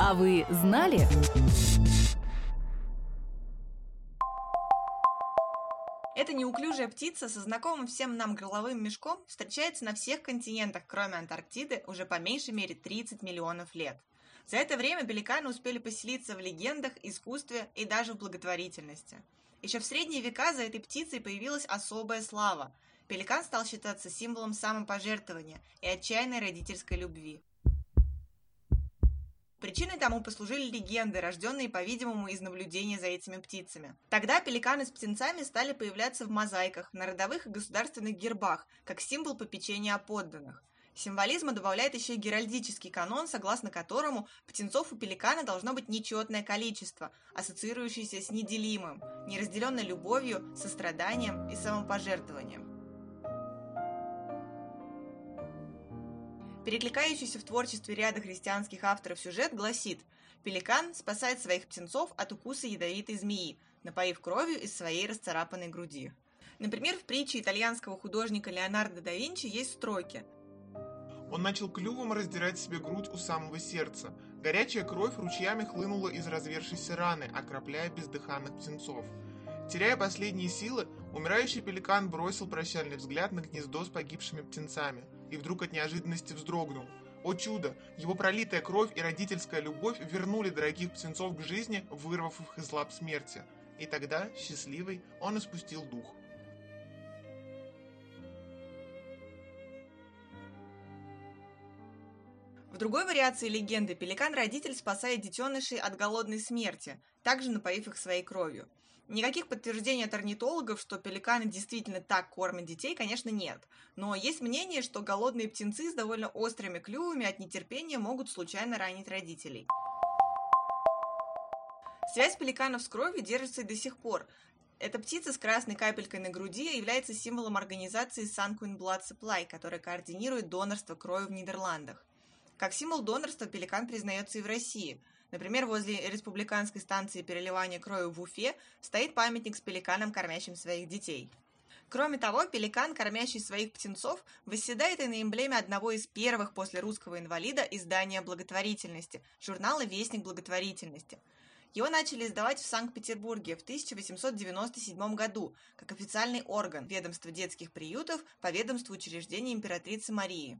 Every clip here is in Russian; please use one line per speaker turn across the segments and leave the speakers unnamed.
А вы знали?
Эта неуклюжая птица со знакомым всем нам горловым мешком встречается на всех континентах, кроме Антарктиды, уже по меньшей мере 30 миллионов лет. За это время пеликаны успели поселиться в легендах, искусстве и даже в благотворительности. Еще в средние века за этой птицей появилась особая слава. Пеликан стал считаться символом самопожертвования и отчаянной родительской любви. Причиной тому послужили легенды, рожденные, по-видимому, из наблюдения за этими птицами. Тогда пеликаны с птенцами стали появляться в мозаиках, на родовых и государственных гербах, как символ попечения о подданных. Символизма добавляет еще и геральдический канон, согласно которому птенцов у пеликана должно быть нечетное количество, ассоциирующееся с неделимым, неразделенной любовью, состраданием и самопожертвованием. Перекликающийся в творчестве ряда христианских авторов сюжет гласит «Пеликан спасает своих птенцов от укуса ядовитой змеи, напоив кровью из своей расцарапанной груди». Например, в притче итальянского художника Леонардо да Винчи есть строки
он начал клювом раздирать себе грудь у самого сердца. Горячая кровь ручьями хлынула из развершейся раны, окропляя бездыханных птенцов. Теряя последние силы, умирающий пеликан бросил прощальный взгляд на гнездо с погибшими птенцами и вдруг от неожиданности вздрогнул. О чудо! Его пролитая кровь и родительская любовь вернули дорогих птенцов к жизни, вырвав их из лап смерти. И тогда, счастливый, он испустил дух.
В другой вариации легенды пеликан-родитель спасает детенышей от голодной смерти, также напоив их своей кровью. Никаких подтверждений от орнитологов, что пеликаны действительно так кормят детей, конечно, нет. Но есть мнение, что голодные птенцы с довольно острыми клювами от нетерпения могут случайно ранить родителей. Связь пеликанов с кровью держится и до сих пор. Эта птица с красной капелькой на груди является символом организации Sunquin Blood Supply, которая координирует донорство крови в Нидерландах. Как символ донорства пеликан признается и в России. Например, возле республиканской станции переливания крови в Уфе стоит памятник с пеликаном, кормящим своих детей. Кроме того, пеликан, кормящий своих птенцов, восседает и на эмблеме одного из первых после русского инвалида издания благотворительности – журнала «Вестник благотворительности». Его начали издавать в Санкт-Петербурге в 1897 году как официальный орган ведомства детских приютов по ведомству учреждения императрицы Марии.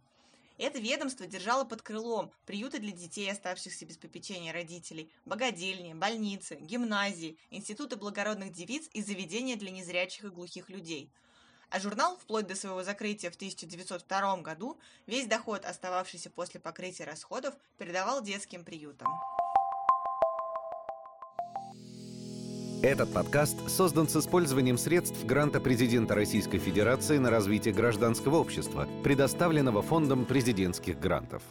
Это ведомство держало под крылом приюты для детей, оставшихся без попечения родителей, богадельни, больницы, гимназии, институты благородных девиц и заведения для незрячих и глухих людей. А журнал, вплоть до своего закрытия в 1902 году, весь доход, остававшийся после покрытия расходов, передавал детским приютам.
Этот подкаст создан с использованием средств гранта президента Российской Федерации на развитие гражданского общества, предоставленного Фондом президентских грантов.